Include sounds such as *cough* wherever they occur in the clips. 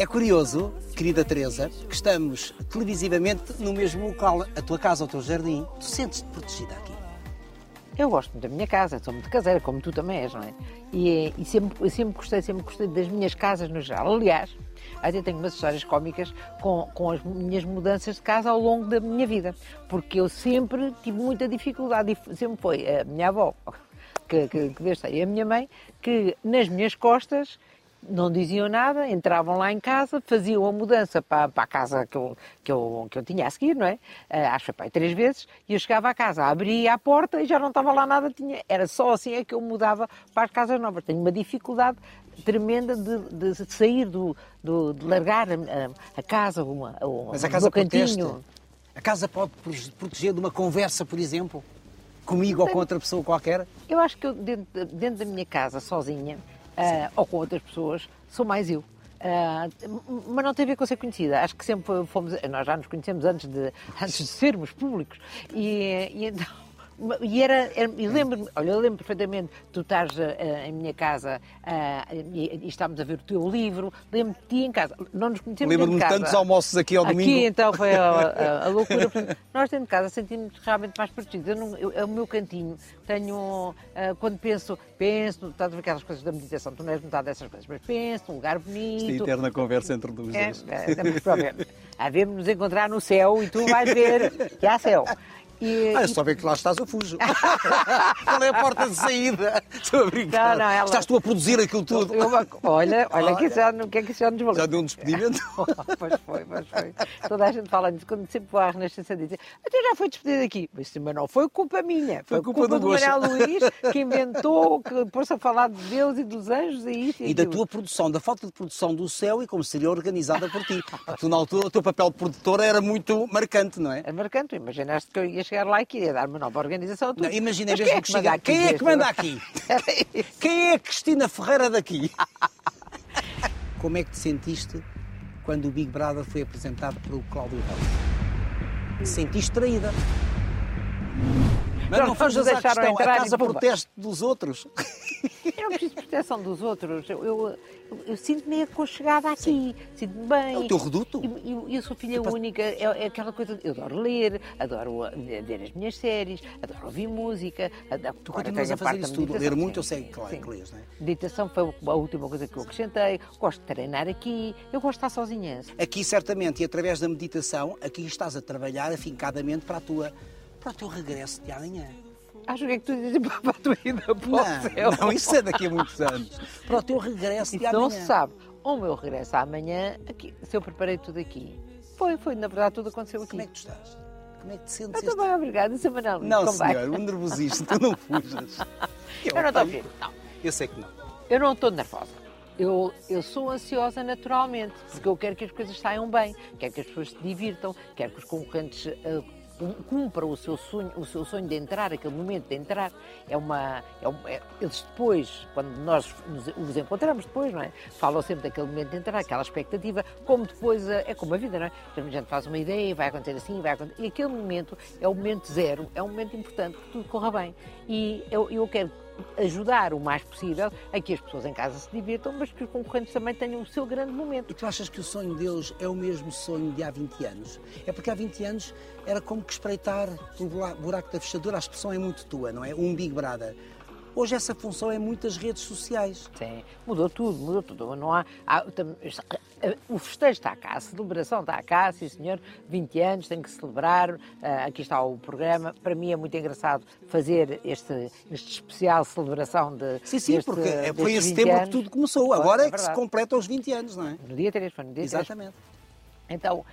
É curioso, querida Teresa, que estamos televisivamente no mesmo local, a tua casa, o teu jardim. Tu sentes-te protegida aqui? Eu gosto muito da minha casa, sou muito caseira, como tu também és, não é? E, e sempre, sempre gostei, sempre gostei das minhas casas no geral. Aliás, até tenho umas histórias cómicas com, com as minhas mudanças de casa ao longo da minha vida, porque eu sempre tive muita dificuldade e sempre foi a minha avó, *laughs* que, que, que Deus e a minha mãe, que nas minhas costas não diziam nada, entravam lá em casa, faziam a mudança para, para a casa que eu, que, eu, que eu tinha a seguir, não é? Uh, acho que foi três vezes, e eu chegava à casa, abria a porta e já não estava lá nada, tinha, era só assim é que eu mudava para as casas novas. Tenho uma dificuldade tremenda de, de sair, do, do, de largar a, a casa, uma, Mas a casa cantinho. A casa pode proteger de uma conversa, por exemplo, comigo ou com outra pessoa qualquer? Eu acho que eu, dentro, dentro da minha casa, sozinha, uh, ou com outras pessoas, sou mais eu. Uh, mas não tem a ver com ser conhecida. Acho que sempre fomos. Nós já nos conhecemos antes de, *laughs* antes de sermos públicos. E, e então e era, era e lembro-me, olha, eu lembro perfeitamente, tu estás uh, em minha casa uh, e, e estávamos a ver o teu livro, lembro-me de ti em casa, não nos conhecemos Lembro-me de tantos almoços aqui ao domingo. Aqui então foi a, a, a loucura. Nós dentro de casa sentimos realmente mais protegidos. Eu não, eu, é o meu cantinho. Tenho, uh, quando penso, penso, estás a ver aquelas coisas da meditação, tu não és metade dessas coisas, mas penso, um lugar bonito. É eterna conversa entre os dois. É, é, Havemos nos encontrar no céu e tu vais ver que há céu. E, ah, é só ver que lá estás, eu fujo. *laughs* Qual é a porta de saída? Estou a brincar. Não, não, ela... Estás tu a produzir aquilo tudo. Eu, olha, olha, que já, o que é que isso já nos valeu? Já deu um despedimento? *laughs* pois foi, pois foi. Toda a gente fala nisso. Quando sempre vou à Renascença dizer até já foi despedido aqui. Mas, mas não foi culpa minha. Foi, foi culpa, culpa do, do Manuel Luís, *laughs* que inventou, que pôs-se a falar de Deus e dos anjos e isso. E, e da tua produção, da falta de produção do céu e como seria organizada por ti. Tu, na altura, o teu papel de produtora era muito marcante, não é? É marcante. Imaginaste que eu ia chegar lá e queria dar uma nova organização. Não, imagina mesmo é que, chega. Quem é que manda aqui? *laughs* Quem é a Cristina Ferreira daqui? *laughs* Como é que te sentiste quando o Big Brother foi apresentado pelo Cláudio Rocha? Sentiste traída? Mas não, não fujas à questão, a casa protesto dos outros. Eu não preciso de proteção dos outros. Eu, eu, eu sinto-me aconchegada aqui, sinto-me bem. É o teu reduto? Eu, eu sou filha única, é, é, aquela coisa. Eu adoro ler, adoro ver as minhas séries, adoro ouvir música. Adoro, tu continuas a fazer isso tudo, ler muito, eu sei, claro, que lês, não é? Meditação foi a última coisa que eu acrescentei. Gosto de treinar aqui, eu gosto de estar sozinha. Aqui, certamente, e através da meditação, aqui estás a trabalhar afincadamente para a tua para o teu regresso de amanhã. Acho que é que tu dizes *laughs* para a tua ida para o céu. Não, isso é daqui a muitos anos. Para o teu regresso de amanhã. Não se sabe. O meu regresso amanhã, aqui, se eu preparei tudo aqui. Foi, foi, na verdade, tudo aconteceu aqui. Como é que tu estás? Como é que te sentes? Estou bem, obrigada. Isso Manel. Não, Como senhor, o nervosismo, tu não fujas. *laughs* Eu, eu não estou ver, não. Eu sei que não. Eu não estou nervosa. Eu, eu sou ansiosa naturalmente, porque eu quero que as coisas saiam bem, quero que as pessoas se divirtam, quero que os concorrentes uh, cumpra o seu sonho, o seu sonho de entrar, aquele momento de entrar, é uma, é, uma, é eles depois, quando nós nos, os encontramos depois, não é? Falam sempre daquele momento de entrar, aquela expectativa, como depois é, é como a vida, não é? Então, a gente faz uma ideia, vai acontecer assim, vai acontecer, e aquele momento é o momento zero, é um momento importante que tudo corra bem. E eu, eu quero ajudar o mais possível a que as pessoas em casa se divirtam, mas que os concorrentes também tenham o seu grande momento. E tu achas que o sonho deles é o mesmo sonho de há 20 anos? É porque há 20 anos era como que espreitar o buraco da fechadura, a expressão é muito tua, não é? Um Big Brother. Hoje essa função é muitas redes sociais. Sim, mudou tudo, mudou tudo. Não há, há, o festejo está cá, a celebração está cá, sim senhor, 20 anos, tem que celebrar, uh, aqui está o programa. Para mim é muito engraçado fazer este, este especial celebração de Sim, sim, deste, porque foi em setembro anos. que tudo começou, agora é, é que se completa os 20 anos, não é? No dia 3, foi no dia Exatamente. 3. Então, uh,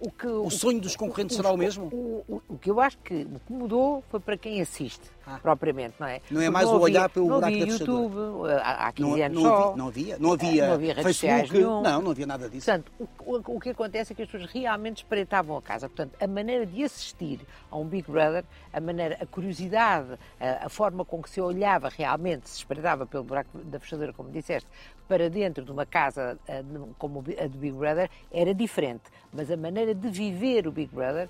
o que... O sonho dos concorrentes será o mesmo? O, o, o, que eu acho que o que mudou foi para quem assiste, ah. propriamente, não é? Não é mais o olhar pelo buraco da YouTube, há 15 não, anos não só. Havia, não havia, não havia, não havia redes Facebook, não, não havia nada disso. Portanto, o, o, que acontece é que as pessoas realmente espreitavam a casa. Portanto, a maneira de assistir a um Big Brother, a maneira, a curiosidade, a, a forma com que se olhava realmente, se espreitava pelo buraco da fechadura, como disseste, para dentro de uma casa eh, como a do Big Brother era diferente, mas a maneira de viver o Big Brother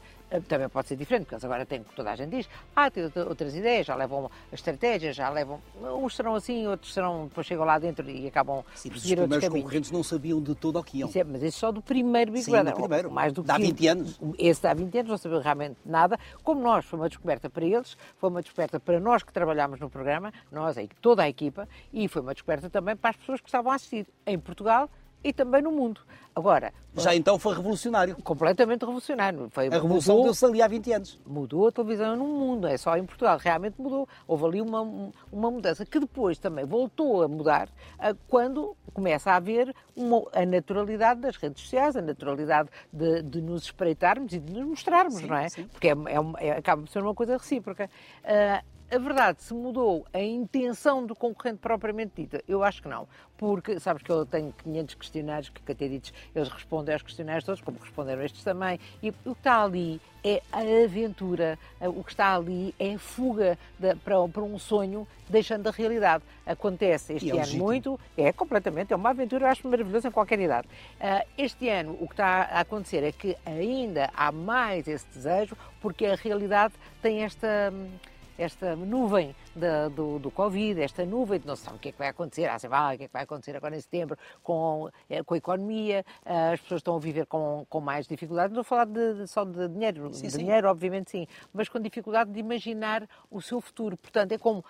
também pode ser diferente, porque eles agora têm, toda a gente diz, ah, tem outras ideias, já levam estratégias, já levam, uns serão assim, outros serão, depois chegam lá dentro e acabam Sim, mas os primeiros concorrentes não sabiam de todo o que iam. Isso é, mas isso só do primeiro Big Sim, Brother. Do primeiro, mais do que há 20 anos. Esse há 20 anos, não sabiam realmente nada. Como nós, foi uma descoberta para eles, foi uma descoberta para nós que trabalhámos no programa, nós, toda a equipa, e foi uma descoberta também para as pessoas que estavam a assistir em Portugal e também no mundo. Agora. Já então foi revolucionário. Completamente revolucionário. Foi, a revolução deu-se ali há 20 anos. Mudou a televisão no mundo, é só em Portugal. Realmente mudou. Houve ali uma, uma mudança que depois também voltou a mudar quando começa a haver uma, a naturalidade das redes sociais, a naturalidade de, de nos espreitarmos e de nos mostrarmos, sim, não é? Sim. Porque é, é, é, acaba por ser uma coisa recíproca. Uh, a verdade, se mudou a intenção do concorrente propriamente dita, eu acho que não. Porque, sabes que eu tenho 500 questionários que, até ditos, eles respondem aos questionários todos, como responderam estes também, e o que está ali é a aventura, o que está ali é a fuga de, para, para, um sonho, deixando a realidade. Acontece este é ano muito, é completamente, é uma aventura, eu acho maravilhosa em qualquer idade. Uh, este ano, o que está a acontecer é que ainda há mais esse desejo, porque a realidade tem esta. Hum, esta nuvem da, do, do Covid, esta nuvem de não sabe o que é que vai acontecer, ah, vai, o que é que vai acontecer agora em setembro com, eh, com a economia, eh, as pessoas estão a viver com, com mais dificuldade, não estou a falar de, de, só de dinheiro, sim, de dinheiro obviamente sim, mas com dificuldade de imaginar o seu futuro, portanto é como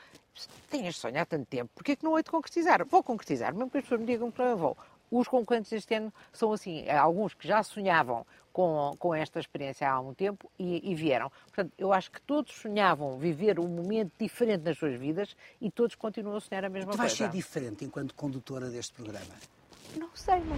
tenho este sonho há tanto tempo, porque é que não hei de concretizar? Vou concretizar, mesmo que as pessoas me digam que não vou. Os concorrentes deste ano são assim, alguns que já sonhavam com, com esta experiência há algum tempo e, e, vieram. Portanto, eu acho que todos sonhavam viver um momento diferente nas suas vidas e todos continuam a sonhar a mesma tu coisa. Tu vais ser diferente enquanto condutora deste programa? Não sei, não.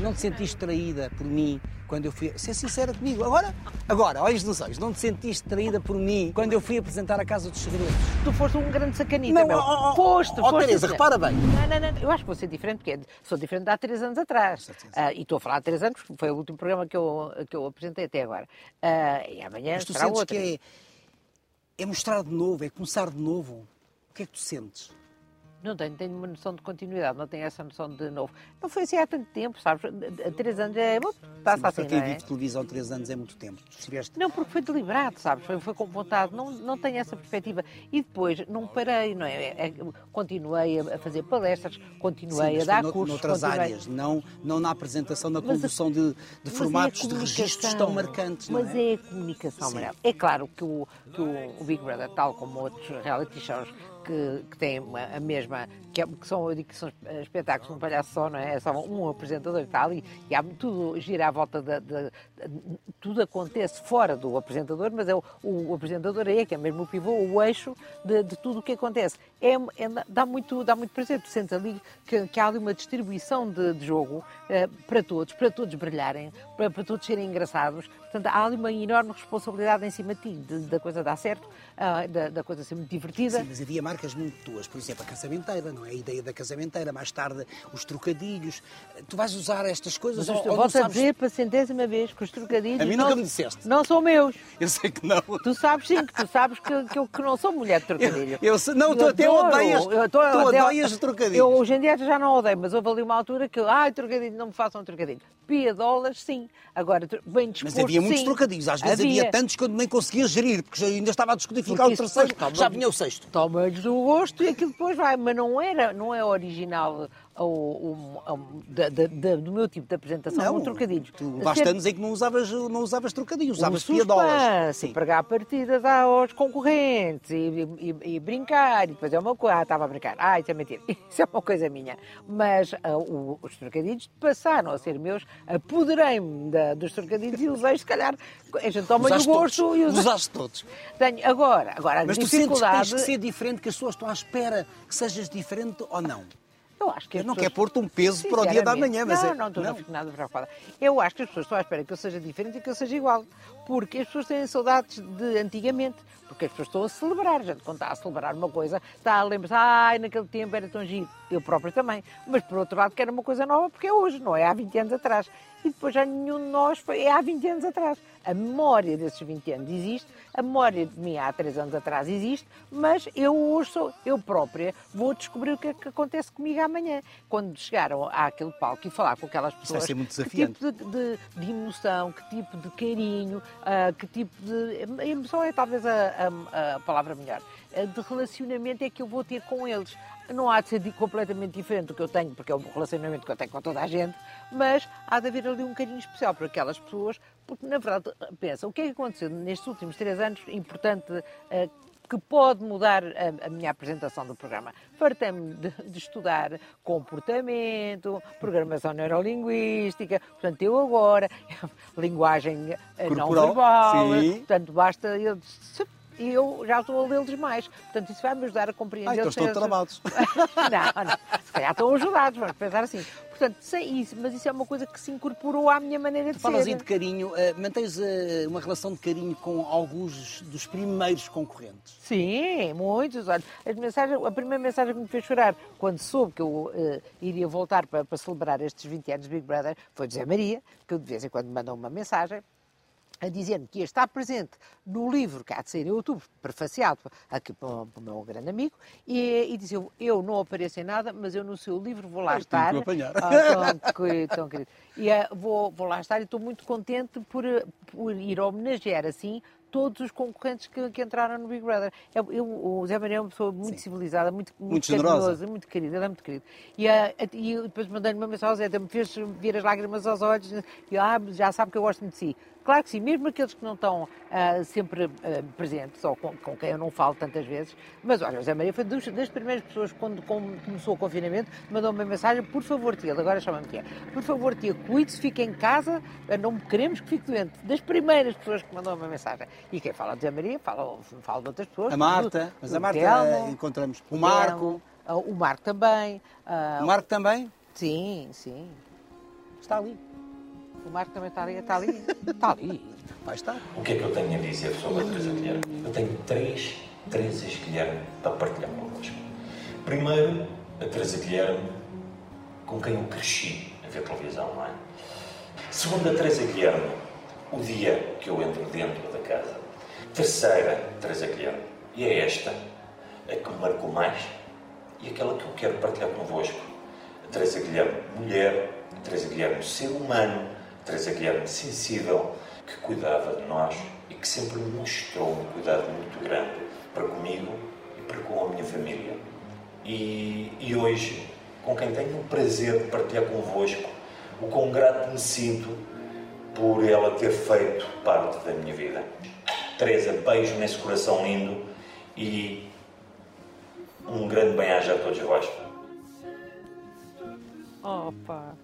Não te sentiste traída por mim quando eu fui. Ser sincera comigo. Agora, agora, olhos nos olhos, não te sentiste traída por mim quando eu fui apresentar a Casa dos Segredos? Tu foste um grande sacanita, não, meu. Oh, oh, foste, oh, foste. Teresa, repara bem. Não, não, não. Eu acho que vou ser diferente, porque sou diferente de há três anos atrás. Uh, e estou a falar há três anos, porque foi o último programa que eu, que eu apresentei até agora. Uh, e amanhã Mas tu será sentes outra. que é, é mostrar de novo, é começar de novo. O que é que tu sentes? Não tenho, tenho uma noção de continuidade, não tenho essa noção de novo. Não foi assim há tanto tempo, sabes? Há três anos é. Passa assim, para quem não é? televisão, três anos é muito tempo. Estiveste... Não, porque foi deliberado, sabes? Foi, foi com vontade, não, não tenho essa perspectiva. E depois não parei, não é? é, é continuei a fazer palestras, continuei Sim, a dar no, cursos. Noutras continuei... áreas, não, não na apresentação, na condução mas, de, de formatos, é de registros tão marcantes. Mas é? é? a comunicação, Manuel. É claro que, o, que o, o Big Brother, tal como outros reality shows, que, que têm a mesma, que, é, que, são, eu digo que são espetáculos um palhaço só, não é? É só um apresentador e tal, e, e há, tudo gira à volta de, de, de, Tudo acontece fora do apresentador, mas é o, o, apresentador é que é mesmo o pivô, o eixo de, de tudo o que acontece. É, é, dá, muito, dá muito prazer, tu sentes ali que, que há ali uma distribuição de, de jogo eh, para todos, para todos brilharem, para, para, todos serem engraçados. Portanto, há ali uma enorme responsabilidade em cima de ti, da coisa dar certo, uh, da, da, coisa ser muito divertida. Sim, mas havia marcas muito tuas, por exemplo, a casamenteira, não é? A ideia da casamenteira, mais tarde os trocadilhos. Tu vais usar estas coisas mas ou, ou sabes... a dizer para a centésima vez que os trocadilhos. A mim não, nunca me disseste. Não são meus. Eu sei que não. Tu sabes sim, que tu sabes que, que eu que não sou mulher de trocadilho. Eu, eu não, tu até odeias, eu tu odeias trocadilhos. Eu hoje em dia já não odeio, mas houve ali uma altura que, ai, trocadilho, não me façam trocadilho. Piadolas, sim. Agora, bem disposto, Mas havia muitos sim. trocadilhos. Às vezes havia. havia tantos que eu nem conseguia gerir, porque ainda estava a descodificar o terceiro, já vinha o sexto. Toma-lhes do gosto e aquilo depois vai. Mas não, era, não é original da, da, do meu tipo de apresentação não, com trocadilhos. Tu levaste anos em que não usavas, não usavas trocadilhos, usavas piadolas. Sim. Pregar partidas aos concorrentes e, e, e, brincar, e depois é uma coisa, ah, estava a brincar, ah, isso é mentira, *laughs* isso é uma coisa minha. Mas uh, o, os trocadilhos passaram a ser meus, apoderei-me dos trocadilhos e usei, se calhar, a gente toma o gosto todos. e usa... Usaste todos. Tenho, agora, agora a Mas dificuldade... tu sentes que tens que ser diferente, que as pessoas estão à espera que sejas diferente ou não? Eu acho que eu não pessoas... quer pôr-te um peso para o dia da manhã, mas não, é... não, estou não. não nada preocupada. Eu acho que as pessoas estão à espera que eu seja diferente e que eu seja igual. porque as pessoas têm saudades de antigamente, porque as pessoas estão a celebrar, a gente quando está a celebrar uma coisa, está a lembrar-se, ai, naquele tempo era tão giro, eu próprio também, mas por outro lado quero uma coisa nova porque é hoje, não é há 20 anos atrás. E depois já nenhum de nós foi, é há 20 anos atrás. A memória desses 20 anos existe, a memória de mim há 3 anos atrás existe, mas eu hoje sou, eu própria, vou descobrir o que é que acontece comigo amanhã. Quando chegaram àquele palco e falar com aquelas pessoas. Isso vai ser muito desafiante. Que tipo de, de, de emoção, que tipo de carinho, uh, que tipo de. A emoção é talvez a, a, a palavra melhor. De relacionamento é que eu vou ter com eles não há de ser completamente diferente do que eu tenho, porque é o relacionamento que eu tenho com toda a gente, mas há de haver ali um carinho especial para aquelas pessoas, porque na verdade, pensa, o que é que aconteceu nestes últimos três anos, importante, uh, que pode mudar a, a, minha apresentação do programa. Fartei-me de, de, estudar comportamento, programação neurolinguística, portanto, eu agora, *laughs* linguagem eh, Corporal, não verbal, sim. portanto, basta eu e eu já estou a lê-los mais. Portanto, isso vai-me ajudar a compreender. Ah, então estão tramados. *laughs* não, não, se calhar estão ajudados, vamos pensar assim. Portanto, sem isso, mas isso é uma coisa que se incorporou à minha maneira de tu falas ser. Falas aí de carinho, uh, mantens uh, uma relação de carinho com alguns dos primeiros concorrentes? Sim, muitos. Olha, as mensagens, a primeira mensagem que me fez chorar quando soube que eu uh, iria voltar para, para celebrar estes 20 anos de Big Brother foi José Maria, que de vez em quando me mandou uma mensagem a dizer-me que ia estar presente no livro que há de sair em outubro, prefaciado aqui para o meu grande amigo, e, e dizia eu não apareço em nada, mas eu no seu livro vou lá eu estar. Tenho que apanhar. Ah, tão, *laughs* tão querido. E uh, vou, vou lá estar e estou muito contente por, por ir homenagear assim todos os concorrentes que, que, entraram no Big Brother. Eu, eu, o Zé Maria é uma pessoa muito Sim. civilizada, muito, muito, muito generosa, muito querida, ele é muito querido. E, uh, e depois mandei-lhe uma mensagem, Zé, me fez vir as lágrimas aos olhos, e ah, já sabe que eu gosto muito de si. Claro que sim, mesmo aqueles que não estão uh, sempre uh, presentes, ou com, com, quem eu não falo tantas vezes, mas olha, o Zé Maria foi dos, das primeiras pessoas, quando começou o confinamento, mandou-me uma mensagem, por favor, tia, agora chama-me tia, por favor, tia, cuide-se, fique em casa, não queremos que fique doente. Das primeiras pessoas que mandou uma mensagem. E quem fala de Zé Maria, fala, fala de outras pessoas. A Marta, do, mas do a Marta Telmo, encontramos. O Marco. Telmo, o Marco também. o Marco também? Sim, sim. Está ali. O Marco também está ali, está ali, está ali. Vai estar. O que é que eu tenho a dizer sobre a Teresa Guilherme? Eu tenho três Teresas Guilherme para partilhar convosco. Primeiro, a Teresa Guilherme, com quem eu cresci a ver televisão, não é? Segundo, a Teresa Guilherme, o dia que eu entro dentro da casa. Terceira, Teresa Guilherme, e é esta a que me marcou mais e aquela que eu quero partilhar convosco. A Teresa Guilherme, mulher, a Teresa Guilherme, ser humano, Teresa Guilherme sensível, que cuidava de nós e que sempre mostrou um cuidado muito grande para comigo e para com a minha família. E, e hoje, com quem tenho o prazer de partilhar convosco, o quão grato me sinto por ela ter feito parte da minha vida. Teresa, beijo nesse coração lindo e um grande bem-aja a todos vós. Opa!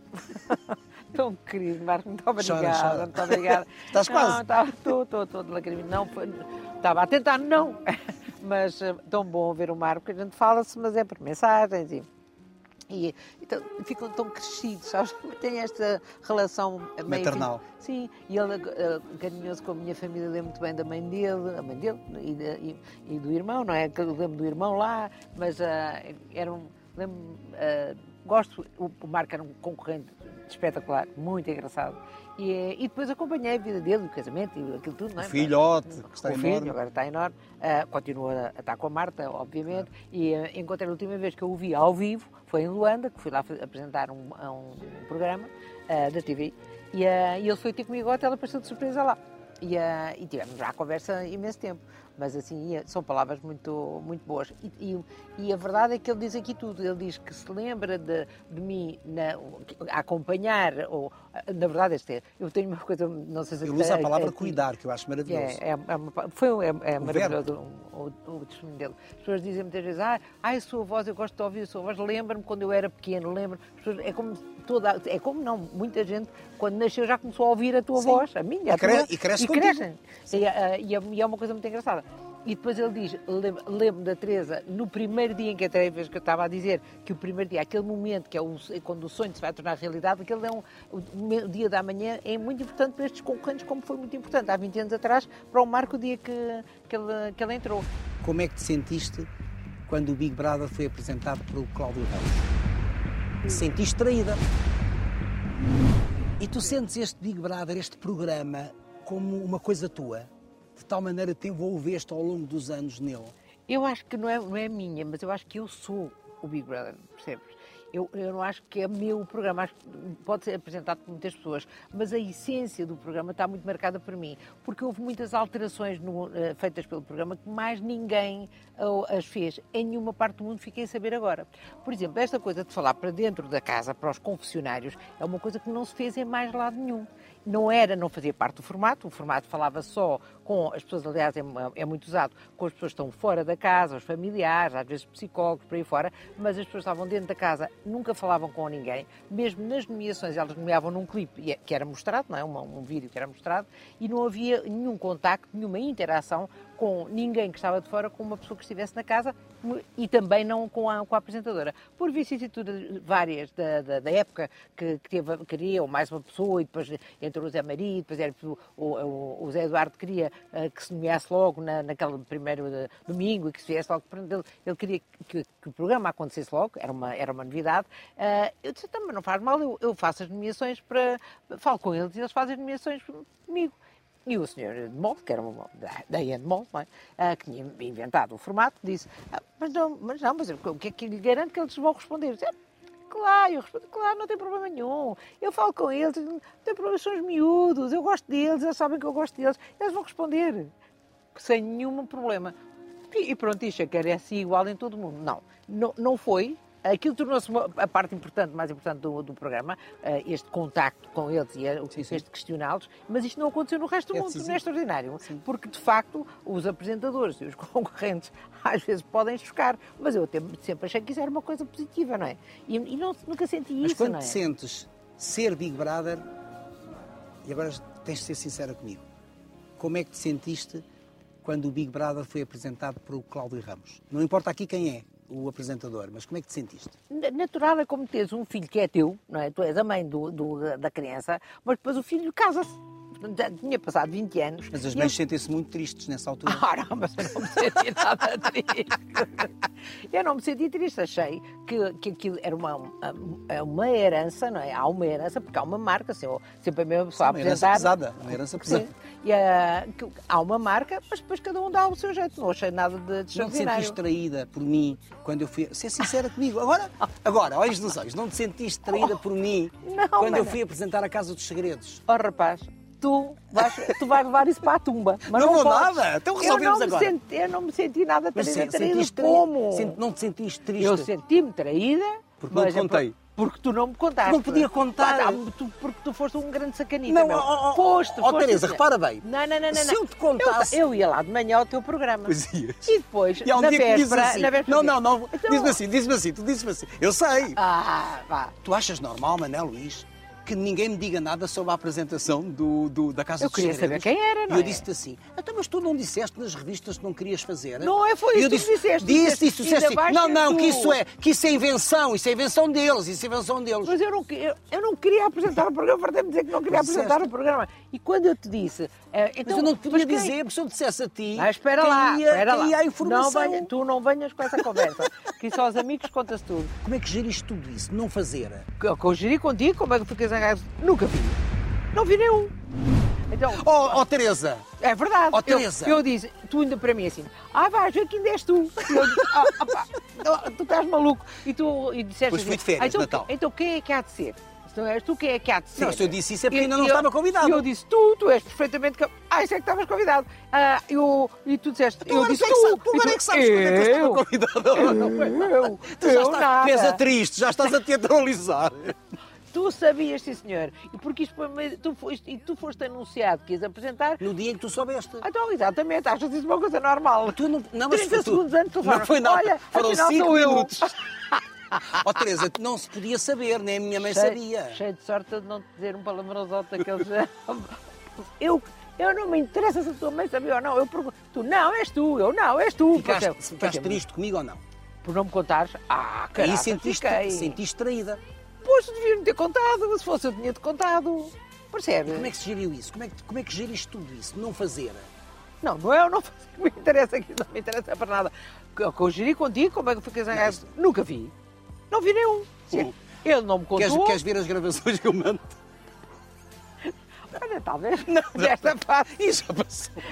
*laughs* Tão querido, Marco, muito obrigada. Chora, chora. Muito obrigada. *laughs* Estás quase? Não, estou, estou, estou de lacrimina. Não, estava a tentar, não. *laughs* Mas uh, tão bom ver o Marco, que a gente fala-se, mas é por mensagens e. E então, ficam tão crescidos, sabes? Tem esta relação maternal. Sim, e ele uh, carinhoso com a minha família, lembro muito bem da mãe dele, a mãe dele e, de, e, e do irmão, não é? Que eu lembro do irmão lá, mas uh, era um. Lembro, uh, gosto, o, Marco era um concorrente espetacular, muito engraçado. E, e, depois acompanhei a vida dele, o casamento e aquilo tudo, não é? O filhote, que está o enorme. filho, agora está enorme. Uh, continua a estar com a Marta, obviamente. E uh, encontrei a última vez que eu o vi ao vivo, foi em Luanda, que fui lá apresentar um, um, um programa uh, da TV. E, e ele foi ter comigo ao hotel, apareceu de surpresa lá. E, e tivemos já a conversa imenso tempo mas assim, são palavras muito, muito boas. E, e, e, a verdade é que ele diz aqui tudo. Ele diz que se lembra de, de mim na, a acompanhar, ou na verdade, este é, eu tenho uma coisa, não sei se... Ele usa a palavra é, cuidar, que eu acho maravilhoso. É, é, é foi, é, é maravilhoso o, o, o, testemunho dele. As pessoas dizem muitas vezes, ah, a sua voz, eu gosto de ouvir a sua voz, lembra-me quando eu era pequeno, lembro é como toda, é como não, muita gente, quando nasceu já começou a ouvir a tua Sim. voz, a minha, a e, cre tua, e cresce e crescem. E, uh, e, é, e é uma coisa muito engraçada. E depois ele diz, lembro da Teresa, no primeiro dia em que a vez que eu estava a dizer, que o primeiro dia, aquele momento que é o, quando o sonho se vai tornar realidade, aquele é um, o dia da manhã é muito importante para estes concorrentes, como foi muito importante há 20 anos atrás, para o marco o dia que, que, ele, que ele entrou. Como é que te sentiste quando o Big Brother foi apresentado pelo Cláudio Ramos? Sentiste traída. E tu sentes este Big Brother, este programa, como uma coisa tua? De tal maneira te envolveste ao longo dos anos nele? Eu acho que não é, não é minha, mas eu acho que eu sou o Big Brother, percebes? Eu, eu não acho que é meu programa, acho que pode ser apresentado por muitas pessoas, mas a essência do programa está muito marcada por mim, porque houve muitas alterações no, uh, feitas pelo programa que mais ninguém uh, as fez. Em nenhuma parte do mundo fiquei a saber agora. Por exemplo, esta coisa de falar para dentro da casa, para os confessionários, é uma coisa que não se fez em mais lado nenhum não era, não fazia parte do formato, o formato falava só com as pessoas, aliás, é, é, muito usado, com as pessoas que estão fora da casa, os familiares, às vezes psicólogos, por aí fora, mas as pessoas estavam dentro da casa, nunca falavam com ninguém, mesmo nas nomeações, elas nomeavam num clipe é, que era mostrado, não é? um, um vídeo que era mostrado, e não havia nenhum contacto, nenhuma interação com ninguém que estava de fora, com uma pessoa que estivesse na casa e também não com a, com a apresentadora. Por vicissitudes várias da, da, da, época que, que teve, queria mais uma pessoa e depois entrou o Zé Maria, depois era, o, o, o Zé Eduardo queria uh, que se nomeasse logo na, naquele primeiro uh, domingo e que se viesse logo. Ele, ele queria que, que, o programa acontecesse logo, era uma, era uma novidade. Uh, eu disse, também não faz mal, eu, eu faço as nomeações para. falo com eles e eles fazem as nomeações comigo. E o senhor Edmond, que era uma, da Edmond, é? ah, que tinha inventado o formato, disse: ah, mas, não, mas não, mas o que é que lhe garante que eles vão responder? Disse, claro, eu respondo, claro, não tem problema nenhum. Eu falo com eles, não tem problema, são os miúdos, eu gosto deles, eles sabem que eu gosto deles, eles vão responder sem nenhum problema. E, pronto, isto é que era assim igual em todo o mundo. Não, não, não foi, Aquilo tornou-se a parte importante, mais importante do, do programa, uh, este contacto com eles e sim, sim. este questioná-los, mas isto não aconteceu no resto do é mundo, não é extraordinário, sim. porque de facto os apresentadores e os *laughs* concorrentes às vezes podem chocar, mas eu sempre achei que isso era uma coisa positiva, não é? E, e não, nunca senti mas isso, quando não é? te sentes ser Big Brother, e agora tens de ser sincera comigo, como é que te sentiste quando o Big Brother foi apresentado pelo Cláudio Ramos? Não importa aqui quem é, o apresentador, mas como é que te sentiste? Natural é como teres um filho que é teu, não é? Tu és a mãe do, do da criança, mas depois o filho casa-se. Tinha passado 20 anos. Mas as mães eu... sentem-se muito tristes nessa altura. *laughs* Ah, não, mas eu não me senti nada triste. eu não me senti triste. Achei que, que aquilo era uma, uma herança, não é? Há uma herança, porque há uma marca. Assim, sempre a mesma pessoa Sim, uma herança pesada. Uma herança pesada. Sim. E, uh, que, há uma marca, mas depois cada um dá o seu jeito. Não achei nada de extraordinário. Não te sentiste traída por mim quando eu fui. Ser sincera comigo. Agora, agora, olhos nos olhos, não te sentiste traída por mim não, quando eu fui apresentar a Casa dos Segredos? Oh, rapaz, tu vais, tu vais levar isso para a tumba. Mas não, não vou nada, então resolvemos eu agora. Senti, eu não me senti nada traída. traída como? não te sentiste triste? Eu senti-me traída. Porque não te é contei. Porque tu não me contaste. Não podia contar. Ah, tu, porque tu foste um grande sacanita. Não, meu. Oh, oh, foste, oh, Teresa, repara bem. Não, não, não, não. Se eu te contasse. Eu, eu ia lá de manhã ao teu programa. Pois ias. E depois, e há um na dia véspera, que assim, na véspera. Não, não, não. Então... Diz-me assim, diz-me assim, tu dizes-me assim. Eu sei. Ah, vá. Tu achas normal, Mané Luís? Que ninguém me diga nada sobre a apresentação do, do da Casa eu dos queria Segredos. saber quem era, não E eu é? disse-te assim, então, mas tu não disseste nas revistas que não querias fazer? Não é, foi isso eu que disse, disseste. Disse, disse, disse assim, não, não, tu. que isso, é, que isso é invenção, isso é invenção deles, isso é invenção deles. Mas eu não, eu, eu não queria apresentar o programa, para dizer que não queria apresentar o programa. E quando eu te disse... eh, então, mas eu não te podia dizer, porque se eu dissesse a ti, Ah, espera lá, caía, espera lá. a informação. Não venha- tu não venhas com essa conversa. que só aos amigos conta-se tudo. Como é que geriste tudo isso? Não fazer? Eu, que eu geri contigo, como é que ficas zangado? Nunca vi. Não vi nenhum. Então, Oh, oh Teresa, é verdade. Oh, eu, Teresa. eu disse, tu ainda para mim assim, ah, vais ver que ainda és tu. E eu disse, ah, oh, tu estás maluco. E tu e disseste Pois fui assim, de férias, ah, então, Natal. então quem é que há de ser? Se não és tu, quem é que há de ser? Não, se eu disse isso é porque ainda não eu- estava convidado. E eu disse, tu, tu és perfeitamente... Ah, isso é que estavas convidado. Ah, eu, e tu disseste, Tu eu disse, é que tu. sabes- tu agora é que sabes quando é que eu estava eu, convidado. eu, Tu já eu estás, nada. és triste, já estás a teatralizar. *laughs* Tu sabias, sim senhor. E porque isto tu foste, e tu foste anunciado que ias apresentar. No dia em que tu soubeste. Então, exatamente, achas isso uma coisa normal. Tu não, não, mas 30 foi tu. segundos antes tu Não foi nada. Olha, Foram afinal 5 sou eu. minutos. *laughs* *laughs* Ó Teresa, não se podia saber, nem a minha mãe Cheio- sabia. Cheio de sorte de não te dizer um palavrãozote daqueles. eu, Eu não me interessa se a tua mãe sabia ou não. Eu pergunto, tu não, és tu, eu não, és tu. Ficaste, Porque- ficaste triste comigo ou não? Por não me contares? Ah, Aí caraca, sentiste, fiquei. sentiste traída. Pois, deviam-me ter contado. Se fosse, eu tinha-te contado. Percebe? Como é que se geriu isso? Como é que, como é que geriste tudo isso? Não fazer? Não, não é, eu não não me interessa aqui, não me interessa para nada. Que eu geri contigo, como é que ficas a Nunca vi. Não vi nenhum. Hum. Ele não me Queres, contou. queres ver as gravações que eu mando? Olha, talvez não desta fase. Isso já passou.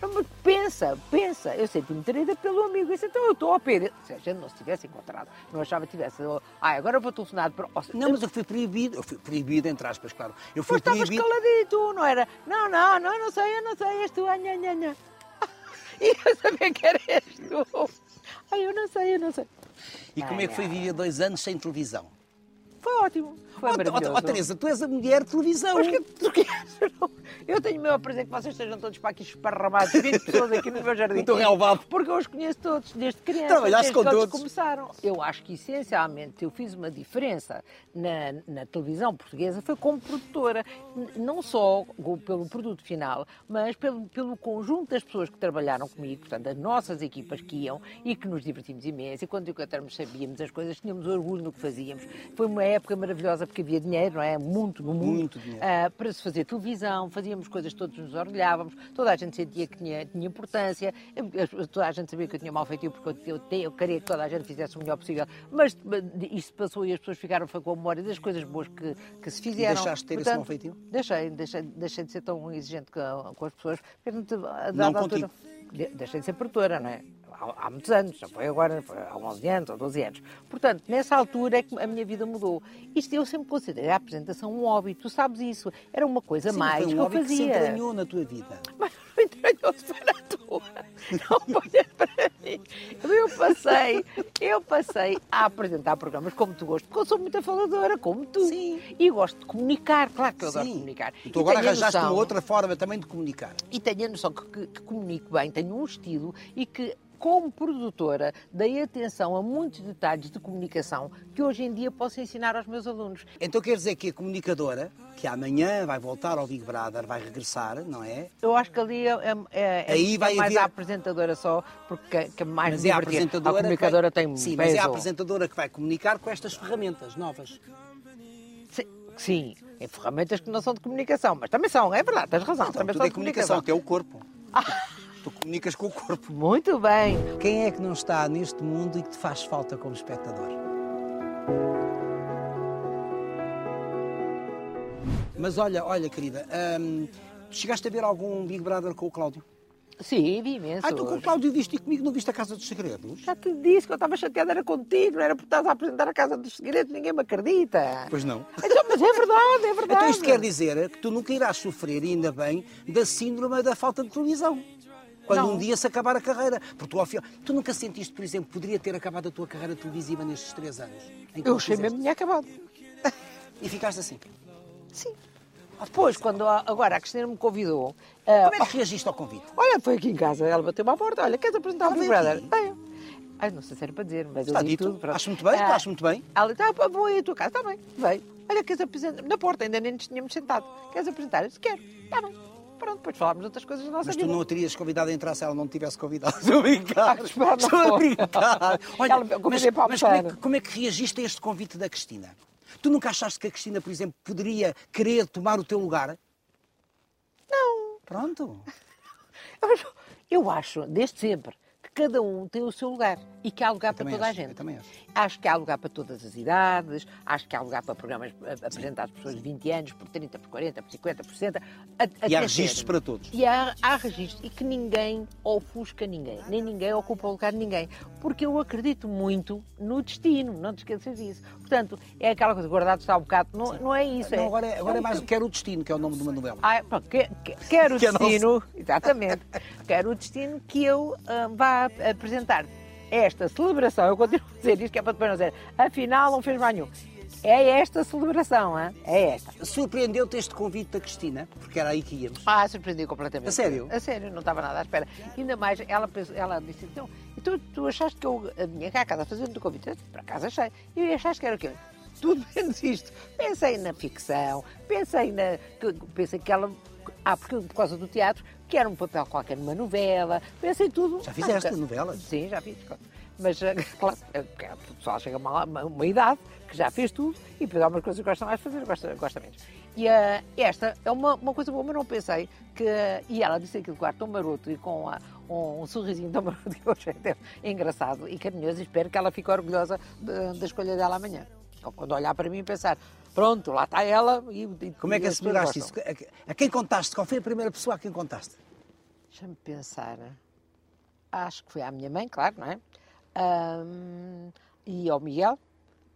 Mas pensa, pensa. Eu senti-me traída pelo amigo. Isso, então eu estou a perder. Se a gente não se tivesse encontrado, não achava que tivesse. Ah, agora eu vou telefonar para. Não, mas eu fui proibido. Eu fui proibido, entre aspas, claro. Eu fui Mas estavas proibido. caladito, não era? Não, não, não, não sei, eu não sei, és tu. *laughs* E eu sabia que eras tu. Ai, eu não sei, eu não sei. E como é que foi viver dois anos sem televisão? Foi ótimo, foi ó, maravilhoso. ó, Teresa, tu és a mulher de televisão. Mas que, tu queres? Eu tenho o meu prazer que vocês estejam todos para aqui esparramados, 20 pessoas aqui no meu jardim. No teu relvado. Porque eu os conheço todos, desde criança, Trabalhaste desde com todos. começaram. Eu acho que, essencialmente, eu fiz uma diferença na, na televisão portuguesa, foi como produtora. Não só pelo produto final, mas pelo, pelo conjunto das pessoas que trabalharam comigo, portanto, as nossas equipas que iam e que nos divertimos imenso. E quando encontramos sabíamos as coisas, tínhamos orgulho no que fazíamos. Foi uma época maravilhosa porque havia dinheiro, não é? Muito no mundo. Muito dinheiro. Ah, para se fazer televisão, fazíamos coisas, todos nos orgulhávamos, toda a gente sentia que tinha, tinha importância, Eu- toda a gente sabia que eu tinha mal feitio porque eu, eu, eu queria que toda a gente fizesse o melhor possível, mas isso passou e as pessoas ficaram foi com a memória das coisas boas que, que se fizeram. deixaste de ter esse Portanto, mau feitio? Deixei, deixei, deixei de ser tão exigente com, com as pessoas, a dada Não altura, de- deixei de ser produtora, não é? Há, há muitos anos, já foi agora, foi há 11 anos ou 12 anos. Portanto, nessa altura é que a minha vida mudou. Isto eu sempre considerei a apresentação um hobby, tu sabes isso. Era uma coisa Sim, mais foi um que eu hobby que se fazia. entranhou na tua vida. Mas não entranhou-se para a tua. Não *laughs* olha para mim. Eu passei, eu passei a apresentar programas como tu gostas, porque eu sou muito faladora, como tu. Sim. E gosto de comunicar, claro que eu gosto de comunicar. E tu agora arranjaste noção- uma outra forma também de comunicar. e tenho a noção que, que- que comunico bem, tenho um estilo e que, como produtora, dei atenção a muitos detalhes de comunicação que hoje em dia posso ensinar aos meus alunos. Então quer dizer que a comunicadora, que amanhã vai voltar ao Big Brother, vai regressar, não é? Eu acho que ali é, é- é- Aí é vai mais haver- a apresentadora só, porque que é mais Mas é a apresentadora. A comunicadora vai... tem Sim, mas é a apresentadora que vai comunicar com estas ferramentas novas. Sim, em ferramentas que não são de comunicação, mas também são, é verdade, tens razão. Então, também tudo são é de comunicação, até o corpo. *laughs* tu comunicas com o corpo. Muito bem. Quem é que não está neste mundo e que te faz falta como espectador? Mas olha, olha, querida, hum, tu chegaste a ver algum Big Brother com o Cláudio? Sim, vi imenso. Ah, tu com o Cláudio viste e comigo não viste a Casa dos Segredos? Já te disse que eu estava chateada era contigo, não era por estás a apresentar a Casa dos Segredos, ninguém me acredita. Pois não. Então, mas é verdade, é verdade. Então isto quer dizer que tu nunca irás sofrer, e ainda bem, da síndrome da falta de televisão. Quando Não. um dia se acabar a carreira. Porque tu, ao fim- tu nunca sentiste, por exemplo, poderia ter acabado a tua carreira televisiva nestes três anos? Eu achei mesmo que tinha acabado. E ficaste assim. Sim. Depois, quando a- agora a Cristina me convidou, ah, Como é que reagiste ao convite? olha, foi aqui em casa, ela bateu-me à porta, olha, queres apresentar o Big Brother? Ai, não sei se era para dizer, mas Está eu dito. tudo. pronto. Acho muito bem, Ah, acho muito bem. Ela está, ah, vou aí à tua casa, está bem, veio. Olha, queres apresentar, na porta, ainda nem nos tínhamos sentado. Queres apresentar? Eu disse, quero, está bem. Pronto, depois falámos de outras coisas da nossa Mas tu vida. não a terias convidado a entrar se ela não te tivesse convidado. *laughs* Estou a brincar. Ah, espera, Estou a brincar. *laughs* Olha, Ela mas, mas como, é que, como é que reagiste a este convite da Cristina? Tu nunca achaste que a Cristina, por exemplo, poderia querer tomar o teu lugar? Não. Pronto. *laughs* Eu acho, desde sempre, cada um tem o seu lugar e que há lugar para toda acho, a eu gente. também acho. Acho que há lugar para todas as idades, acho que há lugar para programas eh, apresentados por pessoas de 20 anos, por 30, por 40, por 50, por 60. a- E há registros ser. para todos. E há, há registros e que ninguém ofusca ninguém, nem ninguém ocupa o lugar de ninguém. Porque eu acredito muito no destino, não te esqueças disso. Portanto, é aquela coisa, guardado está um bocado, não, não é isso. Não, é, agora é, agora é um mais o Quero o Destino, que é o nome de uma novela. ah, pronto, que- que- quero *laughs* o Que é nosso. destino, exatamente, quero o destino que eu ah, vá apresentar esta celebração, eu continuo a dizer isto que é para depois não dizer, afinal não fez mais nenhum. É esta celebração, hã? é esta. Surpreendeu-te este convite da Cristina? Porque era aí que íamos. Ah, surpreendi completamente. A sério? A sério, não estava nada à espera. Ainda mais, ela, ela disse, então, então tu achaste que eu vinha cá a casa fazendo o convite? Eu Para casa achei. E achaste que era o quê? Tudo *laughs* menos isto. Pensei na ficção, pensei na. Pensei que ela Ah, porque por causa do teatro, que era um papel qualquer numa novela, pensei tudo. Já fizeste Ah, novelas? Sim, já fiz. claro. Mas, eh, *laughs* claro, eh, o pessoal chega a uma, uma, uma idade que já fez tudo e depois há umas coisas que gosta mais de fazer, gosta, gosta menos. E eh, esta é uma, uma coisa boa, mas não pensei que. E ela disse aquilo ar tão maroto e com a- um, sorrisinho tão *laughs* maroto que achei até engraçado e carinhoso e espero que ela fique orgulhosa da escolha dela amanhã. Ou Quando olhar para mim e pensar, pronto, lá está ela e. e- Como é que asseguraste isso? A, a quem contaste? Qual foi a primeira pessoa a quem contaste? Deixa-me pensar. Acho que foi à minha mãe, claro, não é? Ahm, e ao Miguel.